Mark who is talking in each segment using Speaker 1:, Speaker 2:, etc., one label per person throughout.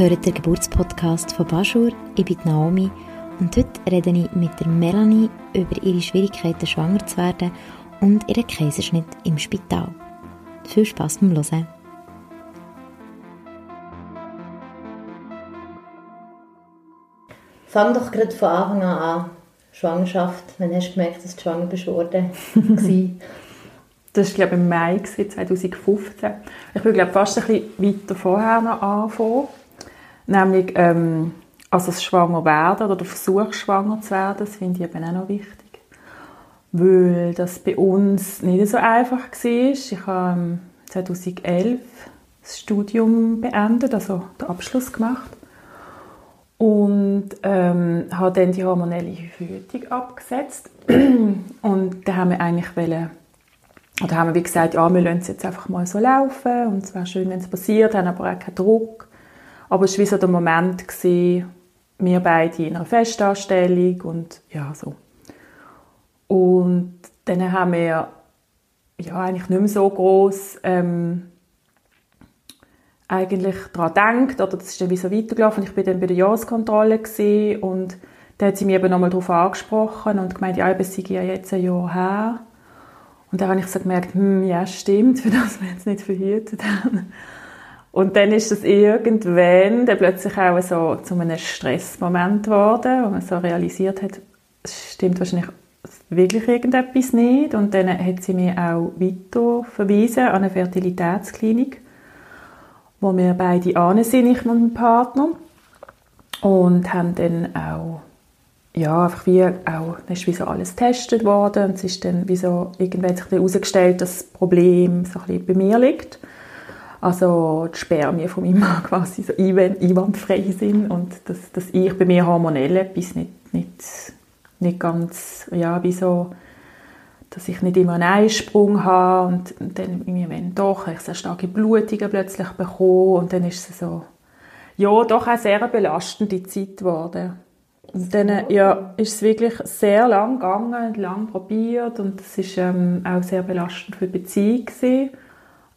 Speaker 1: hört den Geburtspodcast von Baschur. Ich bin Naomi und heute rede ich mit der Melanie über ihre Schwierigkeiten, schwanger zu werden und ihren Kaiserschnitt im Spital. Viel Spaß beim Hören. Fang doch gerade von Anfang an an. Schwangerschaft, wann hast du gemerkt, dass du schwanger bist worden?
Speaker 2: Das war, glaube ich, im Mai 2015. Ich will, glaube fast ein bisschen weiter vorher noch anfangen. Nämlich, ähm, also das Schwanger werden oder der Versuch, schwanger zu werden, das finde ich eben auch noch wichtig. Weil das bei uns nicht so einfach war. Ich habe 2011 das Studium beendet, also den Abschluss gemacht. Und ähm, habe dann die hormonelle Verhütung abgesetzt. Und da haben wir eigentlich wollen, oder haben wir wie gesagt, ja, wir lassen es jetzt einfach mal so laufen und es wäre schön, wenn es passiert, haben aber auch keinen Druck. Aber es war wie so der Moment, gewesen, wir beide in einer Festanstellung und ja, so. Und dann haben wir ja, eigentlich nicht mehr so groß ähm, eigentlich daran gedacht, oder das ist dann wie so weitergelaufen. Ich war dann bei der Jahreskontrolle und da hat sie mich eben nochmal darauf angesprochen und gemeint, ja, es sei ja jetzt ein Jahr her. Und da habe ich so gemerkt, hm, ja, stimmt, für das wir jetzt nicht verhütet haben. Und dann ist das irgendwann dann plötzlich auch so zu einem Stressmoment geworden, wo man so realisiert hat, es stimmt wahrscheinlich wirklich irgendetwas nicht. Und dann hat sie mich auch weiter verwiesen an eine Fertilitätsklinik, wo wir beide ane sind, ich und mein Partner. Und haben dann auch ja, einfach wie auch, ist wie so alles getestet worden und es ist dann wie so irgendwann sich herausgestellt, dass das Problem so ein bisschen bei mir liegt. Also die Spermien von meinem Mann quasi so einwandfrei sind und dass, dass ich bei mir hormonell etwas nicht, nicht, nicht ganz, ja, wie so, dass ich nicht immer einen Eisprung habe und, und dann wenn doch, ich sehr starke Blutungen plötzlich bekommen und dann ist es so, ja, doch eine sehr belastende Zeit geworden. Und dann ja, ist es wirklich sehr lang gegangen, lang probiert und es ist ähm, auch sehr belastend für die Beziehung gewesen.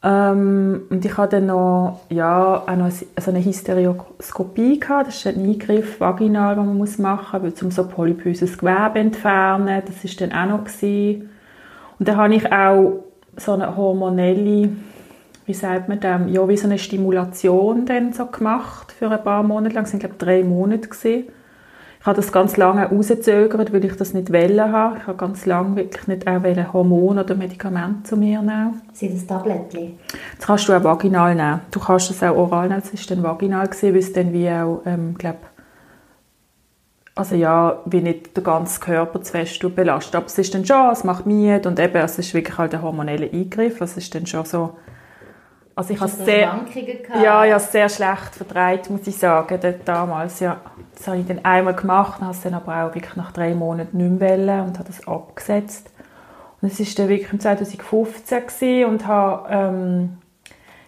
Speaker 2: Ähm, und ich hatte dann noch, ja, noch so eine Hysteroskopie gehabt. Das ist ein Eingriff vaginal, den man muss machen muss, um so polypöses Gewebe entfernen. Das ist dann auch noch gewesen. Und dann habe ich auch so eine hormonelle, wie sagt man dem, ja, wie so eine Stimulation dann so gemacht für ein paar Monate lang. Das sind, glaube ich, drei Monate gewesen. Ich habe das ganz lange rausgezögert, weil ich das nicht wollen habe. Ich habe ganz lange wirklich nicht auch Hormone oder Medikamente zu mir nehmen.
Speaker 1: Sind das Tablettchen?
Speaker 2: Das kannst du auch vaginal nehmen. Du kannst das auch oral nehmen. Das war dann vaginal, weil es dann wie auch, ähm, glaub, also ja, wie nicht der ganze Körper zu fest belastet. Aber es ist dann schon, es macht müde und eben, es ist wirklich halt ein hormoneller Eingriff. Es ist dann schon so, also ich habe sehr, ja, ja, sehr schlecht vertreibt, muss ich sagen, damals, ja. Das habe ich dann einmal gemacht, habe es dann aber auch wirklich nach drei Monaten nicht mehr und habe das abgesetzt. Und es war dann wirklich im 2015 gewesen und habe, ähm,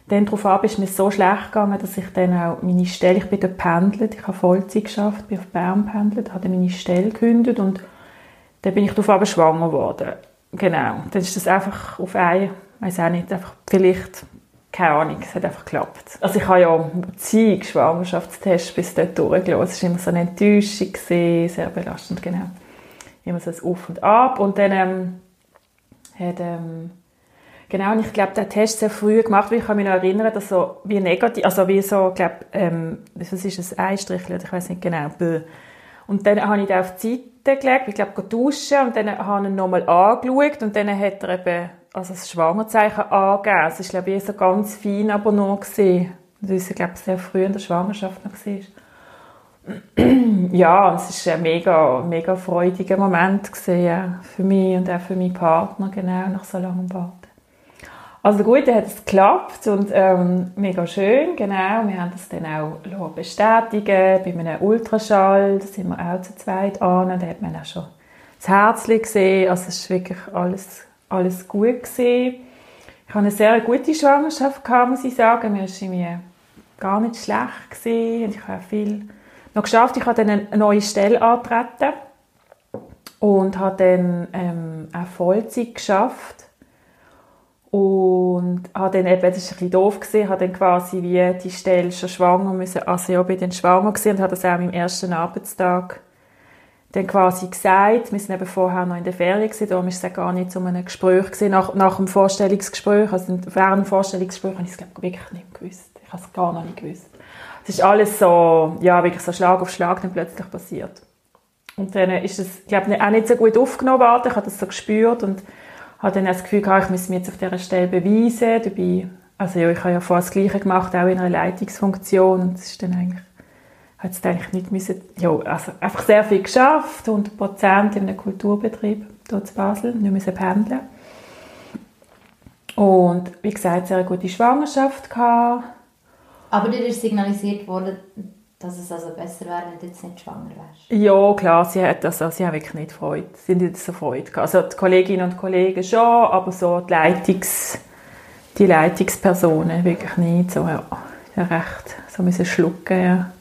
Speaker 2: dann darauf ab ist mir so schlecht gegangen, dass ich dann auch meine Stelle, ich bin dort pendelt, ich habe Vollzeit geschafft, bin auf Bern pendelt, habe dann meine Stelle gekündigt und dann bin ich darauf aber schwanger geworden. Genau. Dann ist das einfach auf ein, weiß auch nicht, einfach vielleicht keine Ahnung, es hat einfach geklappt. Also ich habe ja zig Schwangerschaftstests bis dort durchgelassen. Es war immer so eine Enttäuschung, sehr belastend, genau. Immer so ein Auf und Ab. Und dann ähm, hat, ähm, genau, und ich glaube, der Test sehr früh gemacht, weil ich kann mich noch erinnern, dass so wie negativ, also wie so, ich glaube, ähm, was ist ein Eistrichl, ich weiß nicht genau, und dann habe ich den auf die Seite gelegt, ich glaube, duschen und dann habe ich ihn nochmal angeschaut und dann hat er eben also das Schwangerzeichen angegeben. Es war, glaube ich, so ganz fein aber noch gesehen. Weil es, glaube ich, sehr früh in der Schwangerschaft noch war. ja, es war ein mega, mega freudiger Moment gewesen, für mich und auch für meinen Partner, genau, nach so langem Warten. Also gut, dann hat es geklappt und ähm, mega schön, genau. Wir haben das dann auch bestätigen bei einem Ultraschall, da sind wir auch zu zweit an, da hat man auch schon das Herzchen gesehen, also es ist wirklich alles alles gut gewesen. Ich hatte eine sehr gute Schwangerschaft, gehabt, muss ich sagen. Mir war mir gar nicht schlecht gewesen. ich habe viel noch geschafft. Ich habe dann eine neue Stelle antreten und habe dann ähm, auch Vollzeit geschafft. Und habe dann eben, das ist ein bisschen doof gesehen, habe dann quasi wie die Stelle schon schwanger müssen, also ja, bin dann schwanger gewesen und habe das auch am ersten Arbeitstag dann quasi gesagt, wir sind eben vorher noch in der Ferien gewesen, darum ist es gar nicht so ein Gespräch gewesen, nach, nach dem Vorstellungsgespräch, also während dem Vorstellungsgespräch habe ich es glaube wirklich nicht gewusst, ich habe es gar noch nicht gewusst. Es ist alles so, ja, wirklich so Schlag auf Schlag dann plötzlich passiert. Und dann ist es, ich glaube, auch nicht so gut aufgenommen worden, ich habe das so gespürt und habe dann das Gefühl gehabt, ich muss mich jetzt auf dieser Stelle beweisen, dabei, also ja, ich habe ja vorher das Gleiche gemacht, auch in einer Leitungsfunktion. Und es ist dann eigentlich hat es eigentlich nicht müssen, ja, also einfach sehr viel geschafft, 100 Prozent in einem Kulturbetrieb hier in Basel, nicht müssen pendeln. Und wie gesagt, sehr gute Schwangerschaft gehabt.
Speaker 1: Aber dir ist signalisiert worden, dass es also besser wäre, wenn du jetzt nicht schwanger wärst?
Speaker 2: Ja, klar, sie hat das, also, sie haben wirklich nicht Freude, sie sind nicht so Freude gehabt. Also die Kolleginnen und Kollegen schon, aber so die Leitungs, die Leitungspersonen wirklich nicht, so, ja, recht, so müssen schlucken, ja.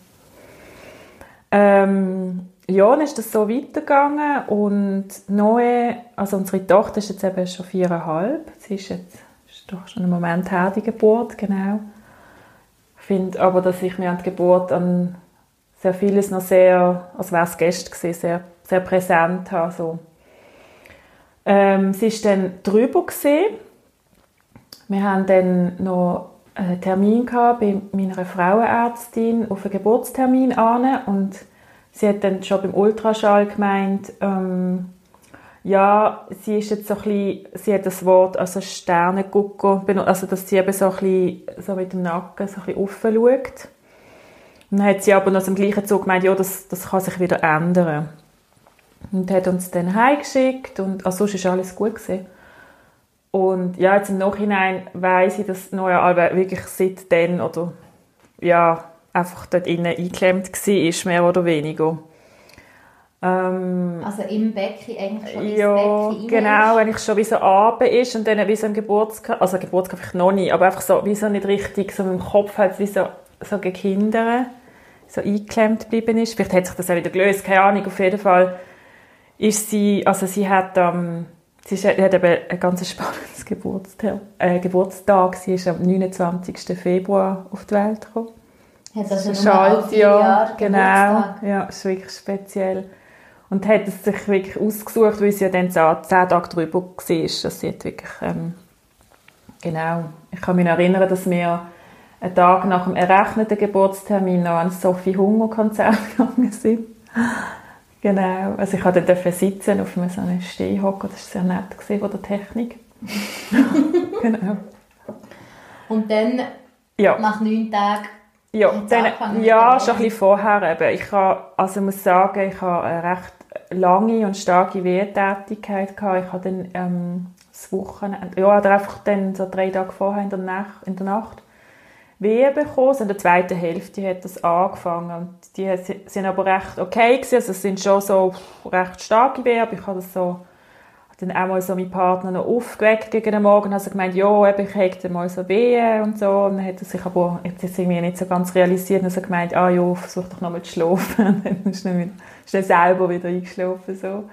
Speaker 2: Ähm, ja, ist das so weitergegangen und Noe, also unsere Tochter ist jetzt eben schon viereinhalb. Sie ist jetzt ist doch schon ein Moment her, die Geburt, genau. Ich finde aber, dass ich mir an der Geburt an sehr vieles noch sehr, als wäre es gestern gewesen, sehr, sehr präsent habe. So. Ähm, sie ist dann drüber gesehen. Wir haben dann noch einen Termin bei meiner Frauenärztin auf einen Geburtstermin an und sie hat dann schon beim Ultraschall gemeint, ähm, ja, sie ist jetzt so ein bisschen, sie hat das Wort, also Sternengucko, also dass sie eben so ein bisschen, so mit dem Nacken so ein bisschen offen dann hat sie aber noch im gleichen Zug gemeint, ja, das, das kann sich wieder ändern. Und hat uns dann heimgeschickt und, also sonst war alles gut gewesen. Und ja, jetzt im Nachhinein weiss ich, dass Neue Albe wirklich seitdem oder ja, einfach dort innen eingeklemmt war, mehr oder weniger.
Speaker 1: Ähm, also im Becken eigentlich schon
Speaker 2: Ja,
Speaker 1: Becken
Speaker 2: genau, wenn ich schon wie so Abend ist und dann wie so im Geburtskörper, also Geburtskörper noch nicht, aber einfach so, wie so nicht richtig, so mit dem Kopf halt wie so, so gegen Kinder so eingeklemmt geblieben ist. Vielleicht hat sich das auch wieder gelöst, keine Ahnung, auf jeden Fall ist sie, also sie hat ähm, Sie hat eben ein ganz spannendes Geburtstag. Äh, Geburtstag. Sie ist am 29. Februar auf die Welt gekommen.
Speaker 1: Hat also das ist ein Jahr
Speaker 2: Genau, ja, ist wirklich speziell. Und hat es sich wirklich ausgesucht, weil sie ja dann zehn Tage drüber war, dass sie wirklich, ähm, genau, ich kann mich erinnern, dass wir einen Tag nach dem errechneten Geburtstermin noch an Sophie Hunger Konzert gegangen sind. Genau, also ich durfte sitzen auf einem so einem Stehhocker, das war sehr nett gewesen, von der Technik.
Speaker 1: genau. Und dann, ja. nach neun Tagen,
Speaker 2: ja, dann, ja schon ein bisschen vorher eben. Ich habe, also ich muss sagen, ich habe eine recht lange und starke Wehrtätigkeit gehabt. Ich habe dann ähm, das Wochenende, ja, oder einfach dann so drei Tage vorher in der Nacht, in der Nacht Wehen bekommen. Also in der zweiten Hälfte hat das angefangen. Und die sind aber recht okay gewesen. Also es sind schon so recht starke Wehen, aber ich habe das so dann auch mal so meinen Partner noch aufgeweckt gegen den Morgen und habe gemeint, ja, ich hätte mal so Wehen und so. Und dann hat er sich aber jetzt irgendwie nicht so ganz realisiert und so gemeint, ah ja, versuch doch noch mal zu schlafen. dann ist er, dann selber wieder eingeschlafen. So.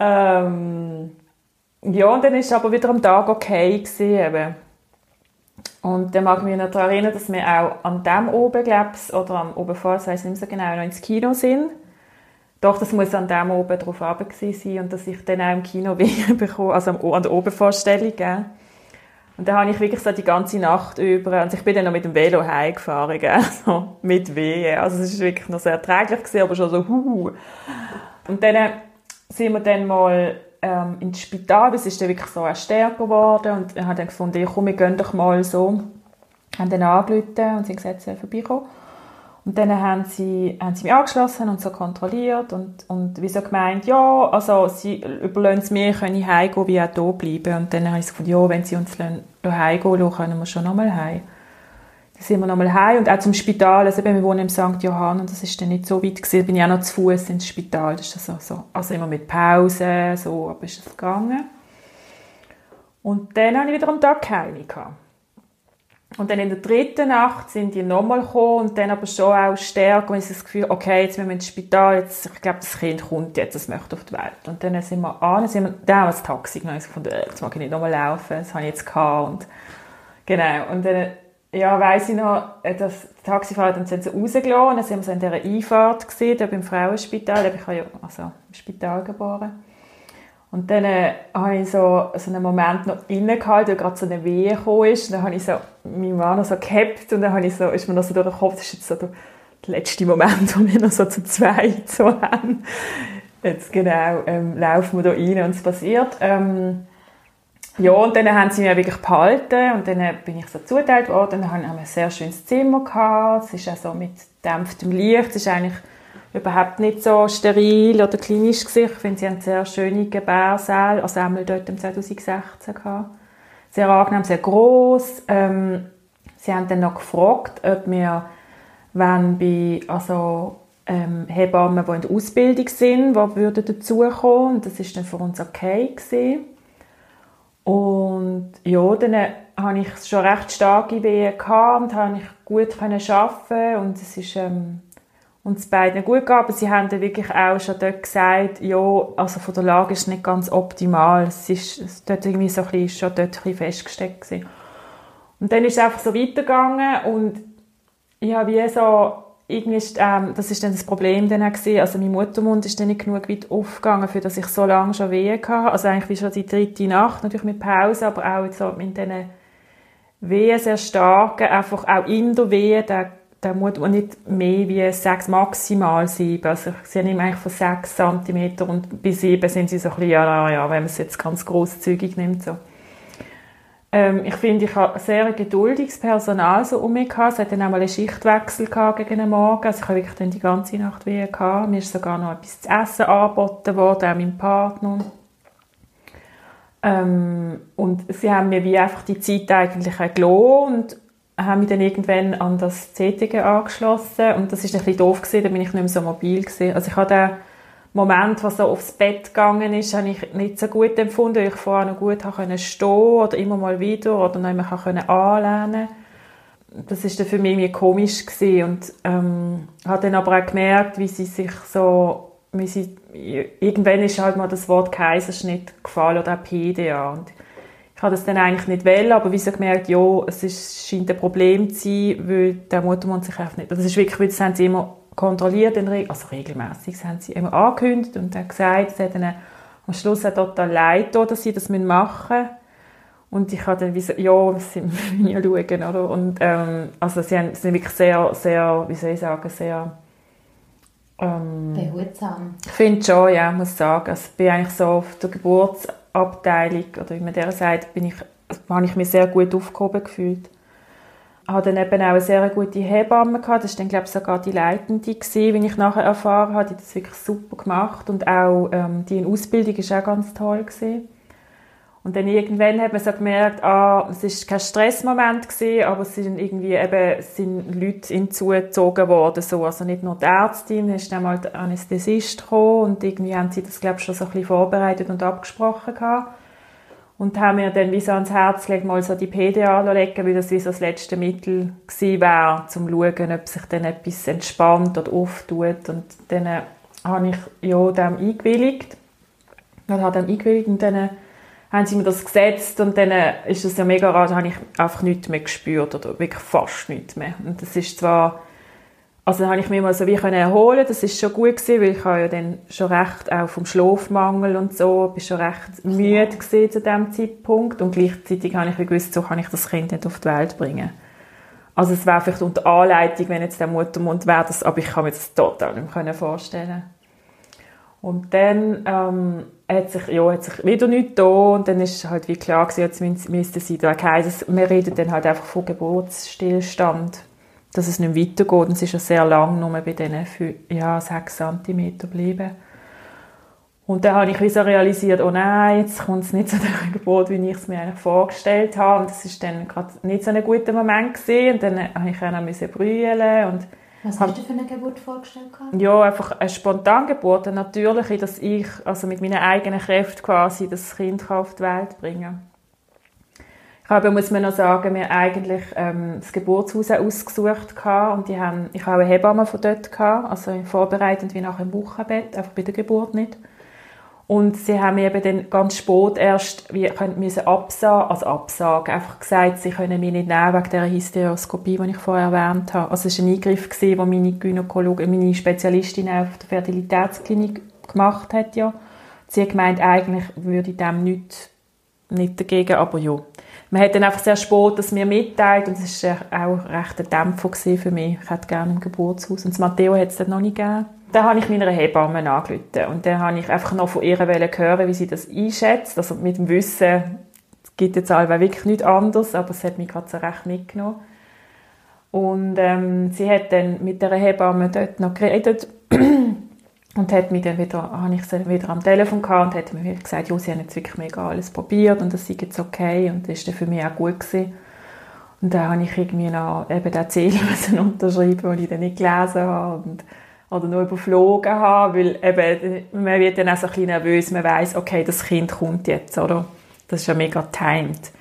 Speaker 2: Ähm, ja, und dann ist es aber wieder am Tag okay gewesen, eben. Und dann mag ich mich noch daran erinnern, dass wir auch an dem oben, glaube oder am oben vor, ich weiß nicht mehr so genau, noch ins Kino sind. Doch, das muss an dem oben drauf runter sein und dass ich dann auch im Kino wieder bekomme, also an der Obervorstellung, gell? Und dann habe ich wirklich so die ganze Nacht über, und ich bin dann noch mit dem Velo heimgefahren, gell? So, mit Wehen. Also es war wirklich noch sehr erträglich gewesen, aber schon so, huh. Und dann sind wir dann mal ähm, ins Spital, es ist dann wirklich so stärker geworden und ich habe dann gefunden, ja, komm, wir gehen doch mal so. Haben dann angerufen und sie gesagt, sie vorbeikommen. Und dann haben sie, haben sie mich angeschlossen und so kontrolliert und, und wie so gemeint, ja, also sie überlassen es mir, können ich heimgehen, wie auch hier bleiben. Und dann habe ich gesagt, ja, wenn sie uns heimgehen lassen, können wir schon nochmal heim. Dann sind wir nochmal heim und auch zum Spital, also wir wohnen im St. Johann und das ist dann nicht so weit gewesen, bin ich auch noch zu Fuß ins Spital, das ist also, so, also immer mit Pause, so, aber ist es gegangen. Und dann hatte ich wieder am Tag keine. Und dann in der dritten Nacht sind die nochmal gekommen und dann aber schon auch stärker und ich das Gefühl, okay, jetzt müssen wir ins Spital, jetzt, ich glaube, das Kind kommt jetzt, das möchte auf die Welt. Und dann sind wir an, dann sind dann haben wir das Taxi genommen, ich gefunden, jetzt mag ich nicht nochmal laufen, das habe ich jetzt gehabt und, genau, und dann, ja, weiss ich noch, äh, dass der Taxifahrer dann sind sie rausgelassen und dann sind wir so in dieser Einfahrt gesehen, da beim Frauenspital, ich habe ja, also, im Spital geboren. Und dann äh, habe ich so, so einen Moment noch innegehalten, weil gerade so eine Wehe gekommen ist. Und dann habe ich so meinen Mann noch so gehabt und dann habe ich so, ist mir noch so durch den Kopf, das ist jetzt so der, letzte Moment, wo wir noch so zu zweit so haben. Jetzt genau, ähm, laufen wir da rein und es passiert. Ähm, ja, und dann haben sie mich wirklich behalten und dann bin ich so zugeteilt worden. Dann haben wir ein sehr schönes Zimmer gehabt. Es ist auch so mit dämpftem Licht. Es ist eigentlich überhaupt nicht so steril oder klinisch gewesen. Ich finde, sie haben sehr schöne Gebärsäle, also einmal dort im 2016 gehabt. Sehr angenehm, sehr groß. Ähm, sie haben dann noch gefragt, ob wir wenn bei also ähm, Hebammen, die in der Ausbildung sind, die würden dazukommen. Und das ist dann für uns okay gewesen. Und ja, dann hatte ich schon recht starke Wehen gehabt und konnte ich gut arbeiten und es ist ähm, uns beiden gut gegangen, aber sie haben dann wirklich auch schon dort gesagt, ja, also von der Lage ist es nicht ganz optimal. Es ist, es dort irgendwie so ein bisschen, schon dort ein bisschen festgesteckt gewesen. Und dann ist es einfach so weitergegangen und ja, wie so, irgendwie ist, ähm, das ist dann das Problem dann auch gewesen. Also mein Muttermund ist dann nicht genug weit aufgegangen, für dass ich so lange schon Wehen hatte. Also eigentlich wie schon die dritte Nacht, natürlich mit Pause, aber auch so mit diesen Wehen sehr starken, einfach auch in der Wehe, der, der muss nicht mehr wie sechs, maximal sieben. Also sie haben eigentlich von sechs Zentimeter und bis sieben sind sie so ein bisschen, ja, ja, wenn man es jetzt ganz großzügig nimmt, so. Ähm, ich finde, ich habe sehr geduldiges Personal so um mich gehabt. Es hat dann auch mal einen Schichtwechsel gegen den Morgen. Also ich habe wirklich dann die ganze Nacht Wehen gehabt. Mir ist sogar noch etwas zu essen angeboten worden, auch meinem Partner. Ähm, und sie haben mir wie einfach die Zeit eigentlich auch und haben mich dann irgendwann an das CTG angeschlossen. Und das ist ein bisschen doof gewesen, da bin ich nicht mehr so mobil gewesen. Also ich habe Moment, was so aufs Bett gegangen ist, habe ich nicht so gut empfunden, weil ich vorher noch gut stehen oder immer mal wieder oder noch immer anlehnen. Das ist dann für mich irgendwie komisch gewesen und ähm, habe dann aber auch gemerkt, wie sie sich so, wie sie, irgendwann ist halt mal das Wort Kaiserschnitt gefallen oder auch PDA und ich habe das dann eigentlich nicht wollen, aber wie sie gemerkt, ja, es ist, scheint ein Problem zu sein, weil der Muttermund sich einfach nicht, das ist wirklich, das haben sie immer kontrolliert, also regelmäßig, haben sie immer angekündigt und dann gesagt, sie hat am Schluss auch total leid, dass sie das machen müssen. Und ich habe dann wie so, ja, das müssen wir ja schauen, oder? Und, ähm, also sie, haben, sind wirklich sehr, sehr, wie soll ich sagen, sehr,
Speaker 1: ähm, Behutsam.
Speaker 2: Ich finde schon, ja, muss sagen. Also ich bin eigentlich so auf der Geburtsabteilung, oder wie man der sagt, bin ich, habe ich mich sehr gut aufgehoben gefühlt habe dann eben auch eine sehr gute Hebamme gehabt. Das war dann, glaube ich, sogar die Leitende gewesen, wie ich nachher erfahren habe. Die hat das wirklich super gemacht. Und auch ähm, die Ausbildung war auch ganz toll gewesen. Und dann irgendwann hat man so gemerkt, ah, es war kein Stressmoment gewesen, aber es sind irgendwie eben, sind Leute hinzugezogen worden, so. Also nicht nur die Ärztin, dann ist dann mal der Anästhesist gekommen und irgendwie haben sie das, glaube ich, schon so ein bisschen vorbereitet und abgesprochen gehabt und haben mir dann wie so ans Herz gelegt, mal so die PDA anzulegen, weil das wie so das letzte Mittel wäre, um zu schauen, ob sich dann etwas entspannt oder auftut. Und dann äh, habe ich ja dem eingewilligt. Und habe dem eingewilligt und dann äh, haben sie mir das gesetzt und dann äh, ist es ja mega rart, habe ich einfach nichts mehr gespürt oder wirklich fast nichts mehr. Und das ist zwar also dann habe ich mich mal so wie erholen das ist schon gut gewesen, weil ich habe ja dann schon recht auch vom Schlafmangel und so, bin schon recht müde gewesen zu dem Zeitpunkt und gleichzeitig habe ich gewusst, so kann ich das Kind nicht auf die Welt bringen. Also es wäre vielleicht unter Anleitung, wenn jetzt der Muttermund wäre, das, aber ich kann mir das total nicht vorstellen. Und dann ähm, hat sich, ja, hat sich wieder nichts da und dann ist halt wie klar gewesen, jetzt müsste sie da heißen, wir reden dann halt einfach von Geburtsstillstand dass es nicht weitergeht. Und es ist ja sehr lang nur bei diesen ja, 6 cm geblieben. Und dann habe ich wieder realisiert, oh nein, jetzt kommt es nicht so der Geburt, wie ich es mir eigentlich vorgestellt habe. Und das ist dann gerade nicht so ein guter Moment gewesen. Und dann habe ich auch noch brüllen und
Speaker 1: was hast du für eine Geburt vorgestellt?
Speaker 2: Ja, einfach eine Spontangeburt, eine natürliche, dass ich also mit meinen eigenen Kräften quasi das Kind auf die Welt bringen kann habe, muss man noch sagen, wir eigentlich ähm, das Geburtshaus ausgesucht gehabt und die haben, ich habe eine Hebamme von dort gehabt, also vorbereitend wie nach dem Wochenbett, einfach bei der Geburt nicht. Und sie haben mir eben dann ganz spät erst wie, müssen absagen, also absagen, einfach gesagt, sie können mich nicht nehmen wegen dieser Hysteroskopie, die ich vorher erwähnt habe. Also es war ein Eingriff, den meine Gynäkologin, meine Spezialistin auf der Fertilitätsklinik gemacht hat, ja. Sie hat gemeint, eigentlich würde ich dem nicht, nicht dagegen, aber ja. Man hat dann einfach sehr spät das mir mitteilt und es war auch recht ein Dämpfer für mich. Ich hätte gerne im Geburtshaus. Und das Matteo hat es dann noch nicht gegeben. Dann habe ich meiner Hebamme angerufen und dann habe ich einfach noch von ihr hören, wie sie das einschätzt. Also mit dem Wissen, es gibt jetzt allweil wirklich nichts anderes, aber es hat mich gerade so recht mitgenommen. Und ähm, sie hat dann mit der Hebamme dort noch geredet und hat mich dann wieder, habe ich sie wieder am Telefon gehabt und hat mir gesagt, ja, sie haben jetzt wirklich mega alles probiert und das ist jetzt okay und das war für mich auch gut gewesen. Und dann habe ich irgendwie noch eben den Zettel unterschreiben, den ich dann nicht gelesen habe und oder nur überflogen habe, weil eben, man wird dann auch so ein bisschen nervös, man weiß, okay, das Kind kommt jetzt, oder? Das ist ja mega timed.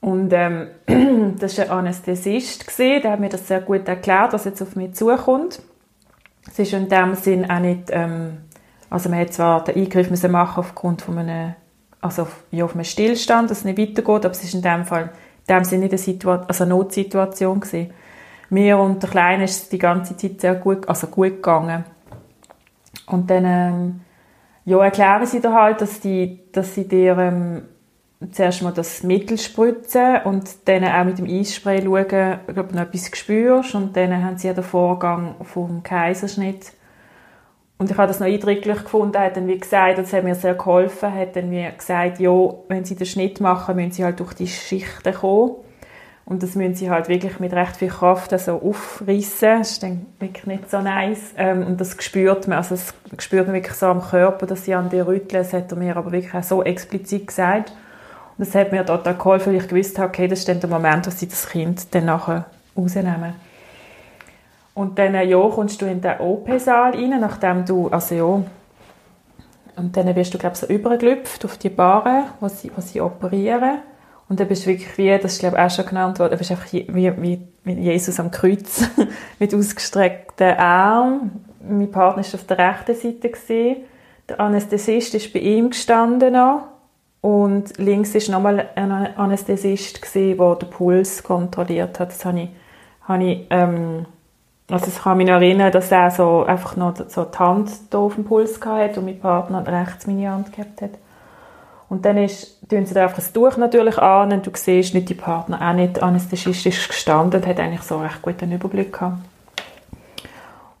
Speaker 2: Und ähm, das war ein Anästhesist, der hat mir das sehr gut erklärt, was jetzt auf mich zukommt. Es ist in dem Sinn auch nicht, ähm, also man hat zwar den Eingriff müssen machen aufgrund von einem, also auf, ja, auf einem Stillstand, dass es nicht weitergeht, aber es ist in dem Fall, in dem Sinn nicht eine, Situation, also eine Notsituation gewesen mir und der Kleine ist die ganze Zeit sehr gut, also gut gegangen. Und dann ähm, ja, erklären sie dir halt, dass, die, dass sie dir ähm, zuerst mal das Mittel spritzen und dann auch mit dem Eisspray schauen, ob du noch etwas spürst. Und dann haben sie ja den Vorgang vom Kaiserschnitt. Und ich habe das noch eindrücklich gefunden, hat dann wie gesagt, das hat mir sehr geholfen, hat dann wie gesagt, ja, wenn sie den Schnitt machen, müssen sie halt durch die Schichten kommen. Und das müssen sie halt wirklich mit recht viel Kraft also aufreißen. Das ist dann wirklich nicht so nice. Ähm, und das spürt man, also das spürt man wirklich so am Körper, dass sie an dir rütteln. Das hat er mir aber wirklich auch so explizit gesagt. Und das hat mir total geholfen, weil ich gewusst habe, okay, das ist dann der Moment, wo sie das Kind dann nachher rausnehmen. Und dann, äh, ja, kommst du in den OP-Saal rein, nachdem du, also ja, und dann wirst du, glaube ich, so übergelüpft auf die Bahre, wo sie, wo sie operieren. Und dann bist du wirklich wie, das ist glaube ich auch schon genannt worden, bist einfach wie, wie, wie Jesus am Kreuz mit ausgestreckten Armen. Mein Partner war auf der rechten Seite. Der Anästhesist ist bei ihm gestanden noch. Und links war nochmal ein Anästhesist, der den Puls kontrolliert hat. Das habe ich, habe ich ähm, also ich kann mich noch erinnern, dass er so einfach noch so die Hand hier auf dem Puls hatte und mein Partner rechts meine Hand gehabt hat. Und dann ist, tun sie einfach das Tuch natürlich an und du siehst nicht die Partner, auch nicht anästhesistisch gestanden und hat eigentlich so recht guten Überblick gehabt.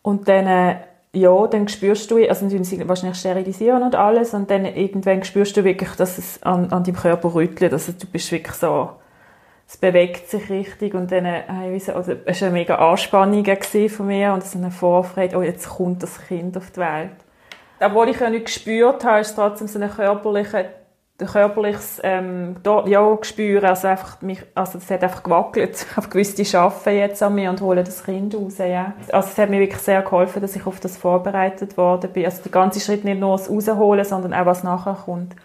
Speaker 2: Und dann, äh, ja, dann spürst du, also sie wahrscheinlich sterilisieren und alles und dann irgendwann spürst du wirklich, dass es an, an deinem Körper rüttelt, also du bist wirklich so, es bewegt sich richtig und dann, äh, also, es war eine mega Anspannung von mir und so eine Vorfreude, oh, jetzt kommt das Kind auf die Welt. Obwohl ich ja nicht gespürt habe, ist es trotzdem so eine körperliche körperliches ähm, ja, Gespür, also einfach mich, also es hat einfach gewackelt. Ich habe gewusst, die arbeiten jetzt an mir und holen das Kind raus, ja. Also es hat mir wirklich sehr geholfen, dass ich auf das vorbereitet worden bin. Also der ganze Schritt nicht nur das Rausholen, sondern auch was nachher kommt.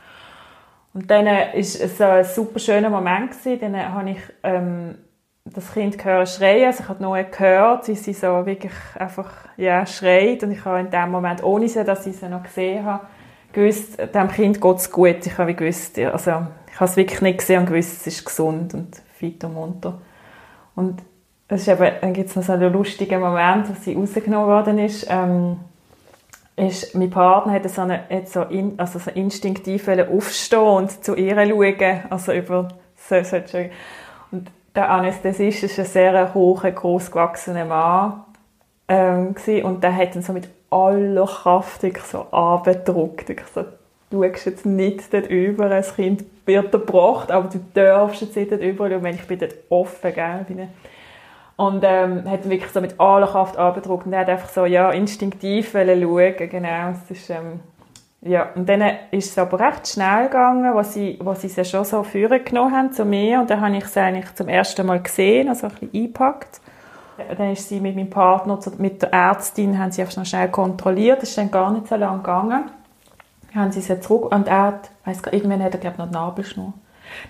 Speaker 2: Und dann war es ein super schöner Moment gewesen. Dann habe ich ähm, das Kind gehört schreien. Also ich habe nur gehört, wie sie so wirklich einfach ja, schreit. Und ich habe in dem Moment, ohne sie, dass ich sie noch gesehen habe, gewusst, dem Kind geht es gut. Ich habe gewusst, also ich habe es wirklich nicht gesehen und gewusst, es ist gesund und fit und munter. Und es ist eben, dann gibt es noch so einen lustigen Moment, als sie rausgenommen worden ist. Ähm, ist mein Partner hat so, eine, so, in, also so instinktiv aufstehen und zu ihr schauen, also über so, so Und der Anästhesist ist ein sehr hoher, großgewachsener Mann ähm, und der hat dann so mit aller Kraft so abgedruckt. Ich so, du schaust jetzt nicht dort über, das Kind wird erbracht, aber du darfst jetzt nicht dort über, und wenn ich bin dort offen, gell, und ähm, hat wirklich so mit aller Kraft abgedruckt und hat einfach so, ja, instinktiv schauen, genau, es ist, ähm, ja, und dann ist es aber recht schnell gegangen, wo sie, sie sie schon so führen genommen haben zu mir. Und dann habe ich sie eigentlich zum ersten Mal gesehen, also ein bisschen eingepackt dann ist sie mit meinem Partner, mit der Ärztin, haben sie einfach noch schnell kontrolliert. Das ist dann gar nicht so lange gegangen. Dann haben sie sie zurück und er hat, weiss irgendwann hat er, glaube noch die Nabelschnur.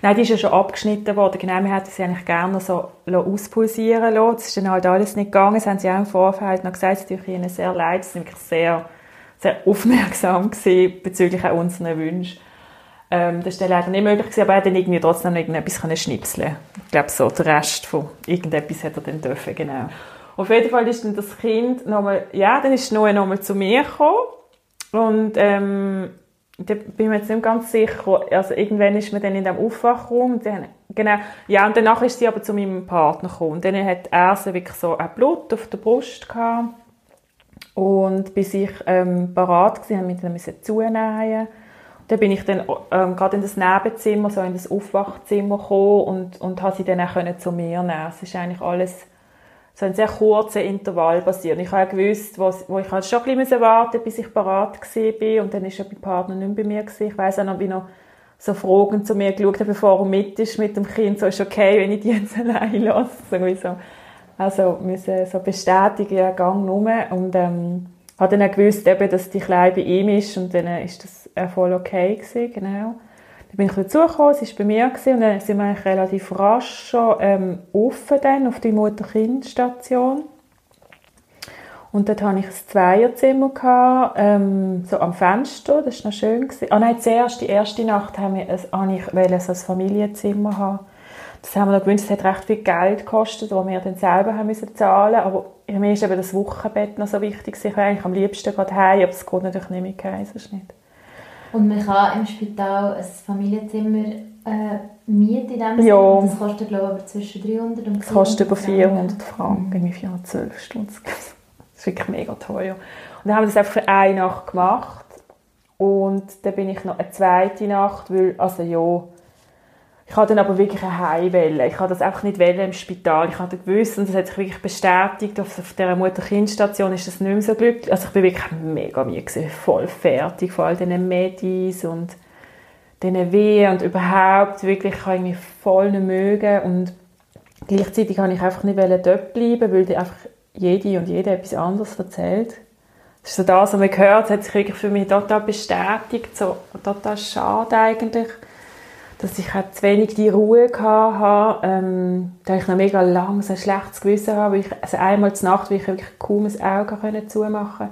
Speaker 2: Nein, die ist ja schon abgeschnitten worden. Genau, wir hätten sie eigentlich gerne so auspulsieren lassen. Das ist dann halt alles nicht gegangen. Das haben sie auch im Vorfeld noch gesagt. Es tut ihnen sehr leid. Sie sind wirklich sehr, sehr aufmerksam gewesen bezüglich auch unseren Wünschen. Ähm, das war leider nicht möglich aber er hat dann irgendwie trotzdem irgendetwas schnipseln Ich glaube, so der Rest von irgendetwas hat er dann dürfen, genau. Auf jeden Fall ist dann das Kind nochmal, ja, dann ist Noah nochmal zu mir gekommen und ähm, da bin ich mir jetzt nicht ganz sicher, also irgendwann ist man dann in dem Aufwachraum, dann, genau, ja, und danach ist sie aber zu meinem Partner gekommen. Und dann hat er so wirklich so ein Blut auf der Brust gehabt. Und bis ich ähm, parat war, musste ich ihn zunähen. Dann bin ich dann ähm, gerade in das Nebenzimmer, so in das Aufwachzimmer gekommen und, und habe sie dann auch zu mir nehmen. Es ist eigentlich alles so ein sehr kurzer Intervall passiert. Ich habe gewusst, wo, wo ich halt schon ein bisschen warten bis ich parat war und dann ja mein Partner nicht bei mir gewesen. Ich weiss auch noch, wie noch so Fragen zu mir geschaut bevor er mit ist mit dem Kind, so ist okay, wenn ich die jetzt allein lasse. So, also müssen so bestätigen, ja, gang rum. Und ähm, habe dann auch gewusst, eben, dass die Kleine bei ihm ist und dann ist das voll okay gewesen, genau. Dann bin ich dazugekommen, sie war bei mir gewesen, und dann sind wir eigentlich relativ rasch schon ähm, offen dann auf die Mutter-Kind-Station. Und dort hatte ich ein Zweierzimmer, gehabt, ähm, so am Fenster, das war noch schön. Gewesen. Ah nein, zuerst, die erste Nacht haben wir ein, ich wollte ein Familienzimmer haben. Das haben wir noch gewünscht, es hat recht viel Geld gekostet, das wir dann selber haben müssen zahlen aber mir ist eben das Wochenbett noch so wichtig. Ich will eigentlich am liebsten gerade heim, aber es geht natürlich nicht mit Kaiserschnitt.
Speaker 1: Und man kann im Spital ein Familienzimmer äh, mieten in dem
Speaker 2: ja.
Speaker 1: Das kostet, glaube ich, zwischen 300 und 400
Speaker 2: Das kostet über 400 Franken, irgendwie 412 Stunden. Das ist wirklich mega teuer. Und dann haben wir das einfach für eine Nacht gemacht. Und dann bin ich noch eine zweite Nacht, weil, also ja, ich hatte dann aber wirklich eine Heimwelle. Ich hatte das einfach nicht im Spital. Ich hatte gewusst, und das hat sich wirklich bestätigt, auf, dieser Mutter-Kind-Station ist das nicht mehr so glücklich. Also ich bin wirklich mega müde voll fertig von all diesen Medis und diesen Wehen und überhaupt wirklich, ich irgendwie voll nicht mögen und gleichzeitig kann ich einfach nicht dort bleiben, weil die einfach jede und jede etwas anderes erzählt. Das ist so das, was man gehört, das hat sich wirklich für mich total bestätigt, so total schade eigentlich dass ich halt zu wenig die Ruhe hatte, ähm, da ich noch mega lang so ein schlechtes Gewissen habe, ich, also einmal zur Nacht, weil ich wirklich kaum ein Auge können zumachen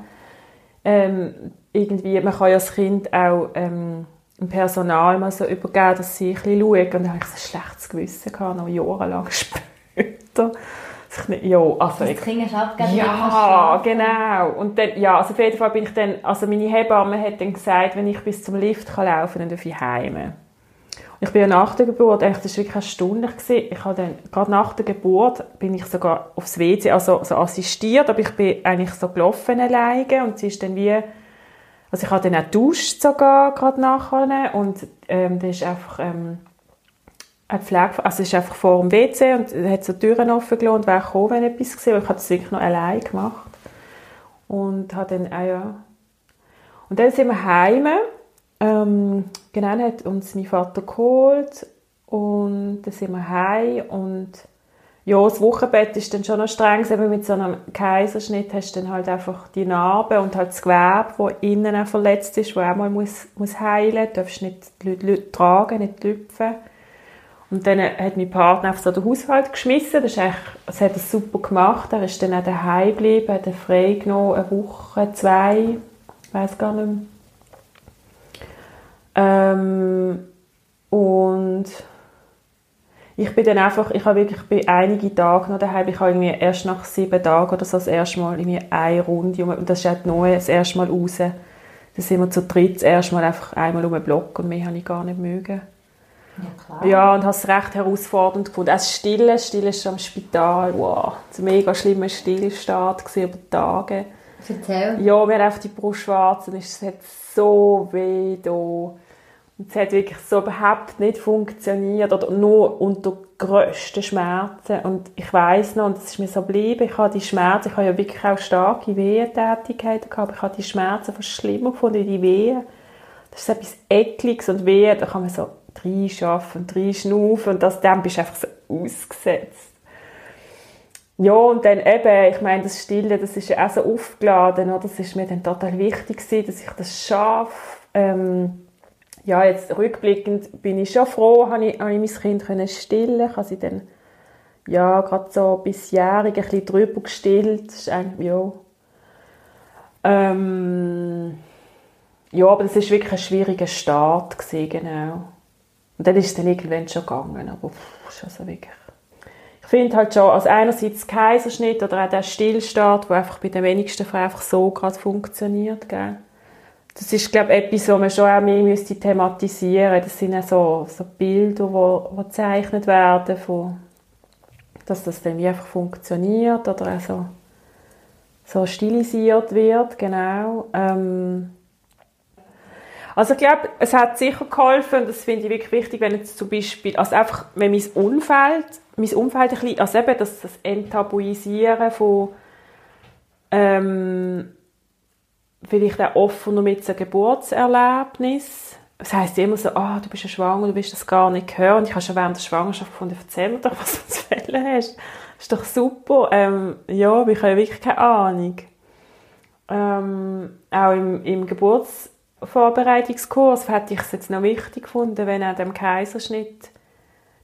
Speaker 2: ähm, irgendwie, man kann ja als Kind auch ähm, im Personal mal so übergeben, dass sie ein bisschen schauen und dann habe ich so ein schlechtes Gewissen gehabt, noch jahrelang später. Nicht, ja, also
Speaker 1: das abgegeben.
Speaker 2: Ja, genau. Und dann, ja, also auf jeden Fall bin ich dann, also meine Hebamme hat dann gesagt, wenn ich bis zum Lift kann laufen kann, dann darf ich heim. Ich bin ja nach der Geburt, eigentlich, das war wirklich erstaunlich. Gewesen. Ich habe dann, gerade nach der Geburt bin ich sogar aufs WC, also so assistiert, aber ich bin eigentlich so gelaufen alleine und sie ist dann wie, also ich habe dann auch duscht sogar gerade nachher und ähm, das ist einfach, ähm, ein Pflege, also ist einfach vor dem WC und hat so Türen offen gelassen und wäre gekommen, wenn etwas gesehen Ich habe das wirklich noch allein gemacht und habe dann, ah ja. Und dann sind wir heim ähm, genau, dann hat uns mein Vater geholt und dann sind wir heim und ja, das Wochenbett ist dann schon noch streng, aber mit so einem Kaiserschnitt hast du dann halt einfach die Narbe und halt das Gewebe, das innen auch verletzt ist, das auch mal muss, muss heilen, du darfst nicht die Leute tragen, nicht lüpfen. Und dann hat mein Partner einfach so den Haushalt geschmissen, das, ist eigentlich, das hat er super gemacht, er ist dann auch daheim geblieben, hat frei genommen, eine Woche, zwei, ich weiß gar nicht mehr ähm, und ich bin dann einfach, ich habe wirklich bei einige Tage noch daheim, ich habe irgendwie erst nach sieben Tagen oder so das erste Mal irgendwie eine Runde, und das ist halt neu, das erste Mal raus. Dann sind wir zu dritt das erste Mal einfach einmal um den Block und mehr habe ich gar nicht mögen. Ja, klar. Ja, und habe es recht herausfordernd gefunden. Das Stille, Stille ist am Spital, wow, ein mega schlimmer Stillstand über Tage.
Speaker 1: Erzähl.
Speaker 2: Ja, mir auf die Brust schwarz und es hat so weh da. Und es hat wirklich so überhaupt nicht funktioniert oder nur unter grössten Schmerzen. Und ich weiß noch, und das ist mir so geblieben, ich habe die Schmerzen, ich habe ja wirklich auch starke Wehentätigkeiten gehabt, ich habe die Schmerzen fast schlimmer gefunden, die Wehen. Das ist etwas Ekliges und Wehen, da kann man so reinschaffen reinschnaufen und das, dann bist du einfach so ausgesetzt. Ja, und dann eben, ich meine, das Stille, das ist ja auch so aufgeladen, oder? das ist mir dann total wichtig gewesen, dass ich das schaffe, ähm, ja, jetzt rückblickend bin ich schon froh, habe ich, habe ich mein Kind stillen, habe sie dann ja, gerade so bis jährig ein bisschen drüber gestillt, das ist eigentlich, ja, ähm, ja, aber das ist wirklich ein schwieriger Start gewesen, genau. Und dann ist es dann irgendwann schon gegangen, aber pff, also wirklich ich finde halt schon, also einerseits Kaiserschnitt oder auch der Stillstart, der einfach bei den wenigsten Frauen einfach so gerade funktioniert, gell? Das ist, glaube ich, etwas, was man schon auch mehr müsste thematisieren Das sind ja so, so Bilder, die, gezeichnet werden, von, dass das dann einfach funktioniert oder auch so, so stilisiert wird, genau. Ähm, also ich glaube, es hat sicher geholfen, das finde ich wirklich wichtig, wenn jetzt zum Beispiel, also einfach, wenn mein Umfeld, mein Umfeld ein bisschen, also eben das, das Enttabuisieren von ähm, vielleicht auch offener mit einem Geburtserlebnis. Das heisst immer so, ah, oh, du bist ja schwanger, du willst das gar nicht hören. Und ich habe schon während der Schwangerschaft gefunden, erzähl mir doch, was du zu Fälle hast. Das ist doch super. Ähm, ja, ich habe wirklich keine Ahnung. Ähm, auch im, im Geburts Vorbereitungskurs hätte ich es jetzt noch wichtig gefunden, wenn er dem Kaiserschnitt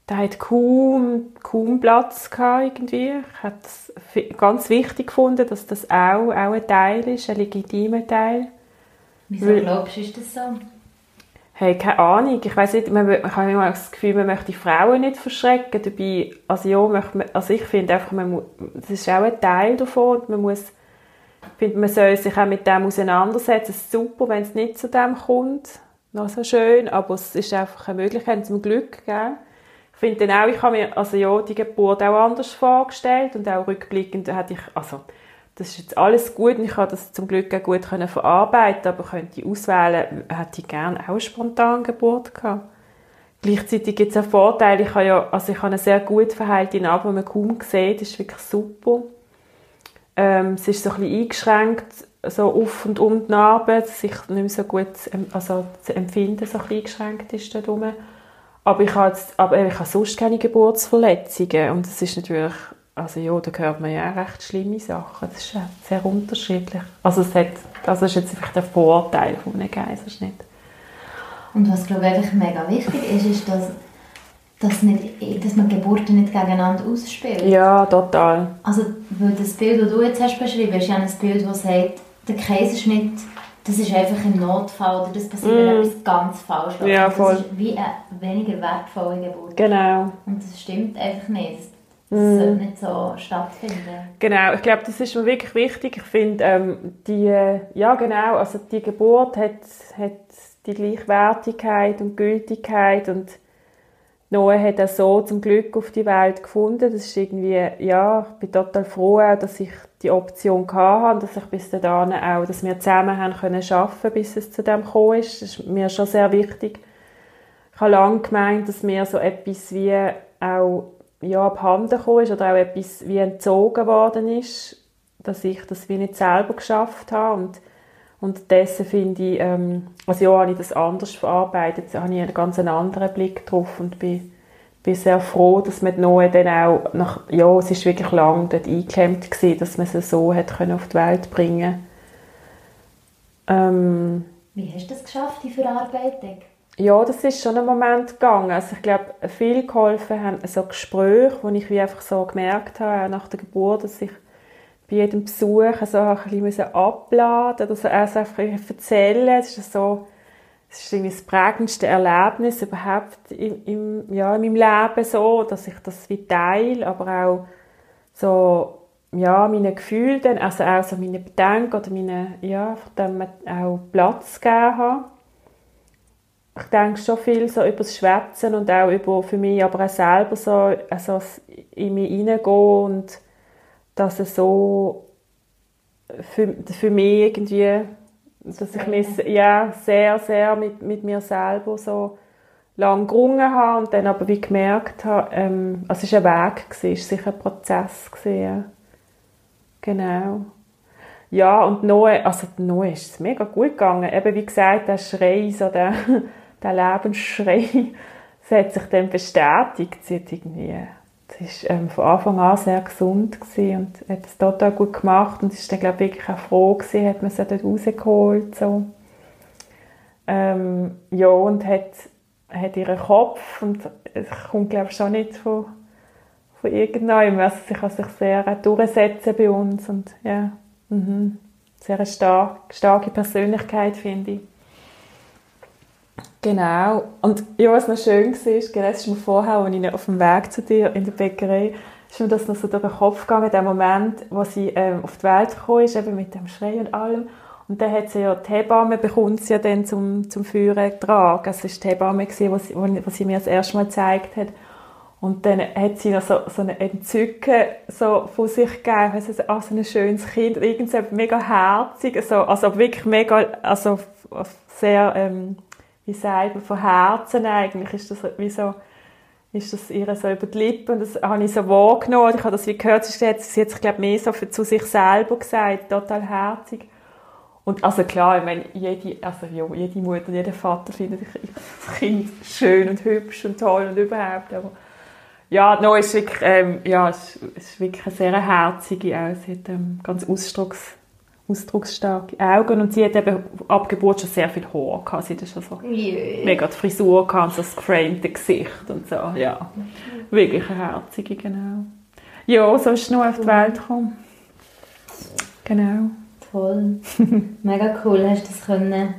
Speaker 2: da hat kaum, kaum Platz gehabt irgendwie. Ich habe es ganz wichtig gefunden, dass das auch, auch ein Teil ist, ein legitimer Teil.
Speaker 1: Wieso Weil, glaubst du, ist das so?
Speaker 2: Hey, keine Ahnung. Ich weiß nicht, man, man hat immer das Gefühl, man möchte die Frauen nicht verschrecken. Dabei, also ja, man, also ich finde einfach, man, das ist auch ein Teil davon. Man muss finde, man soll sich auch mit dem auseinandersetzen. Es ist super, wenn es nicht zu dem kommt. Noch so schön, aber es ist einfach eine Möglichkeit zum Glück. Gell? Ich finde dann auch, ich habe mir also ja, die Geburt auch anders vorgestellt und auch rückblickend hatte ich, also das ist jetzt alles gut und ich habe das zum Glück auch gut können verarbeiten, aber könnte ich auswählen, hätte ich gerne auch spontan Geburt gehabt. Gleichzeitig gibt es auch Vorteile, ich habe ja, also ich habe eine sehr gut verheilte Narbe, die man kaum sieht, das ist wirklich super. Ähm, es ist so ein bisschen eingeschränkt, so auf und um die Narbe, dass ich nicht mehr so gut, also das Empfinden so ein bisschen eingeschränkt ist da drum. Aber ich habe, jetzt, aber ich habe sonst keine Geburtsverletzungen und das ist natürlich, also ja, da hört man ja auch recht schlimme Sachen, das ist sehr unterschiedlich. Also es hat, das ist jetzt einfach der Vorteil von einem Kaiserschnitt.
Speaker 1: Und was glaube ich mega wichtig ist, ist, dass dass, nicht, dass man Geburten nicht gegeneinander ausspielt.
Speaker 2: Ja, total.
Speaker 1: Also, weil das Bild, das du jetzt hast beschrieben hast, ist ja ein Bild, das sagt, der Kaiserschnitt, das ist einfach im Notfall oder das passiert, wenn mm. etwas ganz falsch läuft.
Speaker 2: Ja, voll.
Speaker 1: Das ist wie eine weniger wertvolle Geburt.
Speaker 2: Genau.
Speaker 1: Und das stimmt einfach nicht. Das mm. sollte nicht so stattfinden.
Speaker 2: Genau, ich glaube, das ist mir wirklich wichtig. Ich finde, ähm, die, ja genau, also die Geburt hat, hat die Gleichwertigkeit und Gültigkeit und Noah hat er so zum Glück auf die Welt gefunden. Das ist irgendwie, ja, ich bin total froh, auch, dass ich die Option hatte dass ich bis dahin auch, dass wir zusammen haben können arbeiten, bis es zu dem gekommen ist. Das ist mir schon sehr wichtig. Ich habe lange gemeint, dass mir so etwas wie auch ja, abhanden gekommen ist oder auch etwas wie entzogen worden ist, dass ich das wie nicht selber geschafft habe und und dessen finde ich, ähm, also ja, habe ich das anders verarbeitet, da habe ich einen ganz anderen Blick drauf und bin, bin sehr froh, dass man Noe dann auch, nach, ja, es ist wirklich lang dort eingeklemmt gewesen, dass man sie so hat können auf die Welt bringen
Speaker 1: ähm, Wie hast du das geschafft, die Verarbeitung?
Speaker 2: Ja, das ist schon ein Moment gegangen. Also ich glaube, viel geholfen haben so Gespräche, wo ich wie einfach so gemerkt habe, nach der Geburt, dass ich bei jedem Besuch so ein bisschen abladen oder so also einfach erzählen. Das ist so, das ist das prägendste Erlebnis überhaupt im, im, ja, in meinem Leben so, dass ich das wie teile, aber auch so, ja, meine Gefühle dann, also auch so meine Bedenken oder meine, ja, dem auch Platz gegeben habe. Ich denke schon viel so über das Schwätzen und auch über für mich aber auch selber so also in mich hineingehen und dass es so für, für mich irgendwie, dass ich mich ja, sehr, sehr mit, mit mir selber so lang gerungen habe und dann aber wie gemerkt habe, ähm, also es war ein Weg, gewesen, es war sicher ein Prozess. Gewesen. Genau. Ja, und Noe, also Noe ist es mega gut gegangen. Eben wie gesagt, der Schrei, so der, der Lebensschrei, das hat sich dann bestätigt. Sie hat irgendwie Sie war ähm, von Anfang an sehr gesund und hat es total gut gemacht und ist dann glaube ich wirklich auch froh gewesen, hat man sie dort rausgeholt. So. Ähm, ja, und hat, hat ihren Kopf und es kommt, glaube ich, schon nicht von, von irgendjemandem. Also sie kann sich sehr durchsetzen bei uns und ja, mhm. sehr stark, starke Persönlichkeit, finde ich. Genau. Und ja, was noch schön war, das ist mir vorher, als ich auf dem Weg zu dir in der Bäckerei, ist mir das noch so durch den Kopf gegangen, der Moment, wo sie ähm, auf die Welt gekommen ist, eben mit dem Schrei und allem. Und dann hat sie ja die Hebamme bekommt sie ja dann zum, zum Führen getragen. Es war die Hebamme, die sie, sie mir das erste Mal gezeigt hat. Und dann hat sie noch so, so ein Entzücken so von sich gegeben. Also, ah, so ein schönes Kind, irgendwie mega herzig, also, also wirklich mega, also sehr, ähm, wie sagt man, von Herzen eigentlich, ist das wie so, ist das ihr so über die Lippen und das habe ich so wahrgenommen, ich habe das wie gehört, sie hat sich, glaube mehr so für, zu sich selber gesagt, total herzig. Und also klar, ich meine, jede, also ja, jede Mutter, jeder Vater findet das Kind schön und hübsch und toll und überhaupt, aber ja, no, ist wirklich, ähm, ja, es ist wirklich eine sehr herzige auch. Sie hat ähm, ganz ausdrucks, ausdrucksstarke Augen und sie hat eben ab Geburt schon sehr viel Haar gehabt. Sie hat schon so yeah. mega die Frisur gehabt, so das geframte Gesicht und so, ja. Wirklich eine herzige, genau. Ja, so ist sie noch auf die Welt gekommen. Genau.
Speaker 1: Toll. Mega cool, hast du das können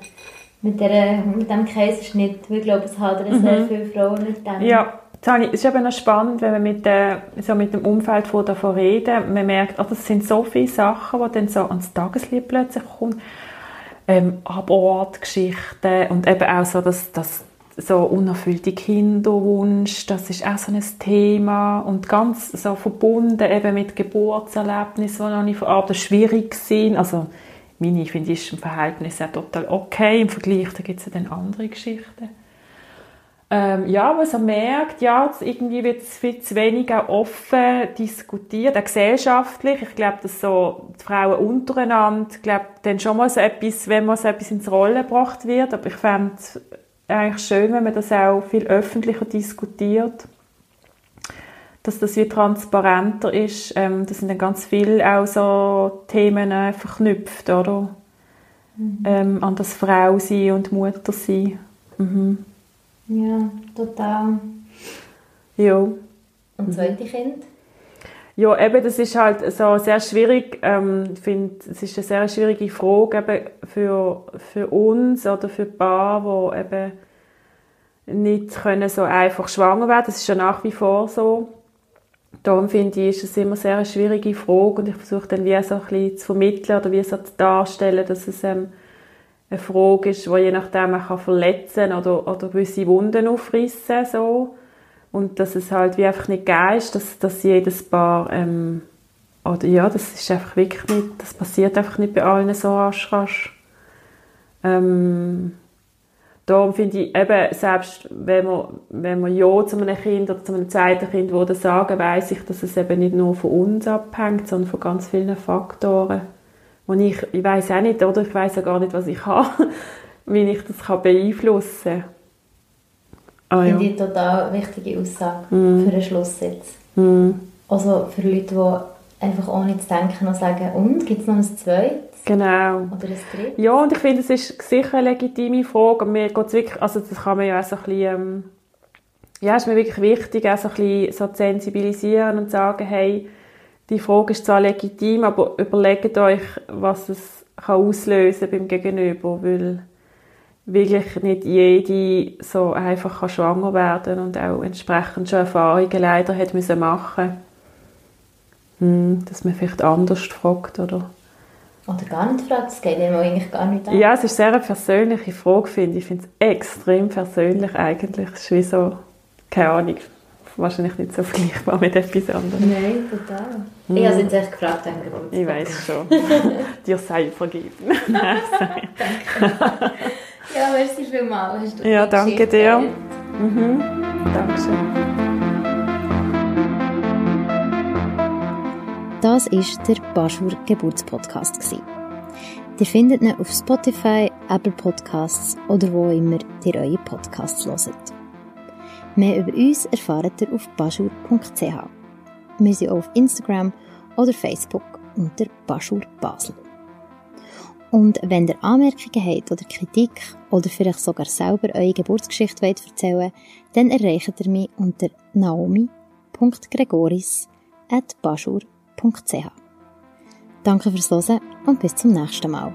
Speaker 1: mit, der, mit dem Kaiserschnitt. Ich glaube, es hat mhm. sehr viele Frauen mit dem.
Speaker 2: Ja, es ist eben noch spannend, wenn man mit, der, so mit dem Umfeld von davon reden, man merkt, oh, das sind so viele Sachen, die dann so ans Tageslicht plötzlich kommen. Ähm, Abortgeschichten und eben auch so das, das so unerfüllte Kinderwunsch, das ist auch so ein Thema und ganz so verbunden eben mit Geburtserlebnissen, die noch nicht verarbeitet, schwierig sind. Also meine, finde ich, ist im Verhältnis auch total okay. Im Vergleich, da gibt es ja dann andere Geschichten. Ähm, ja, was man merkt, ja, irgendwie wird es viel zu wenig auch offen diskutiert, auch gesellschaftlich. Ich glaube, dass so die Frauen untereinander, glaube, dann schon mal so etwas, wenn man so etwas ins Rollen gebracht wird, aber ich fände es eigentlich schön, wenn man das auch viel öffentlicher diskutiert, dass das wie transparenter ist. Ähm, das sind dann ganz viele auch so Themen äh, verknüpft, oder? Mhm. Ähm, an das Frau sein und Mutter sein. Mhm.
Speaker 1: Ja, total.
Speaker 2: Ja.
Speaker 1: Und zweite mhm. Kind?
Speaker 2: Ja, eben, das ist halt so sehr schwierig. Ähm, ich finde, es ist eine sehr schwierige Frage eben für, für uns oder für Paare, die eben nicht können so einfach schwanger werden. Das ist ja nach wie vor so. Darum finde ich, ist es immer sehr eine schwierige Frage und ich versuche dann wie so ein bisschen zu vermitteln oder wie so zu darstellen, dass es ähm, eine Frage ist, die je nachdem man kann verletzen oder, oder gewisse Wunden aufreißen so und dass es halt wie einfach nicht gegeben ist, dass, dass jedes Paar ähm, oder ja, das ist einfach wirklich nicht, das passiert einfach nicht bei allen so rasch, rasch. Ähm, darum finde ich eben, selbst wenn man, wenn man Ja zu einem Kind oder zu einem zweiten Kind sagen, weiß ich, dass es eben nicht nur von uns abhängt, sondern von ganz vielen Faktoren. Und ich, ich weiß auch nicht, oder ich weiß ja gar nicht, was ich habe, wie ich das kann beeinflussen kann.
Speaker 1: Ah, ja. Finde ich total wichtige Aussage mm. für einen Schluss jetzt. Mm. Also für Leute, die einfach ohne zu denken noch sagen, und, gibt es noch ein zweites?
Speaker 2: Genau.
Speaker 1: Oder ein drittes?
Speaker 2: Ja, und ich finde, es ist sicher eine legitime Frage. mir geht's wirklich, also das kann man ja auch so ein bisschen, ähm, ja, ist mir wirklich wichtig, auch so ein bisschen so zu sensibilisieren und zu sagen, hey, die Frage ist zwar legitim, aber überlegt euch, was es kann auslösen beim Gegenüber, weil wirklich nicht jede so einfach kann schwanger werden und auch entsprechend schon Erfahrungen leider hat müssen machen hm, dass man vielleicht anders fragt oder
Speaker 1: oder gar nicht fragt, es geht einem eigentlich gar nicht an.
Speaker 2: Ja, es ist sehr eine persönliche Frage, finde ich. Ich finde es extrem persönlich eigentlich. Es ist wie so, keine Ahnung, wahrscheinlich nicht so vergleichbar mit etwas anderem.
Speaker 1: Nein, total. Mhm. Ich habe es jetzt echt gefragt, denke
Speaker 2: ich. Ich weiß schon. Dir sei vergeben.
Speaker 1: danke. Ja, merci vielmals. Hast
Speaker 2: du ja, danke dir. Mhm. Dankeschön.
Speaker 1: Das war der Baschur Geburtspodcast. Ihr findet ihn auf Spotify, Apple Podcasts oder wo immer ihr eure Podcasts hört. Mehr über uns erfahrt ihr auf baschur.ch. Wir sind auch auf Instagram oder Facebook unter Baschur Basel. Und wenn ihr Anmerkungen habt oder Kritik oder vielleicht sogar selber eure Geburtsgeschichte wollt erzählen dann erreicht ihr mich unter naomi.gregoris.baschur.ch. Danke fürs Hören und bis zum nächsten Mal.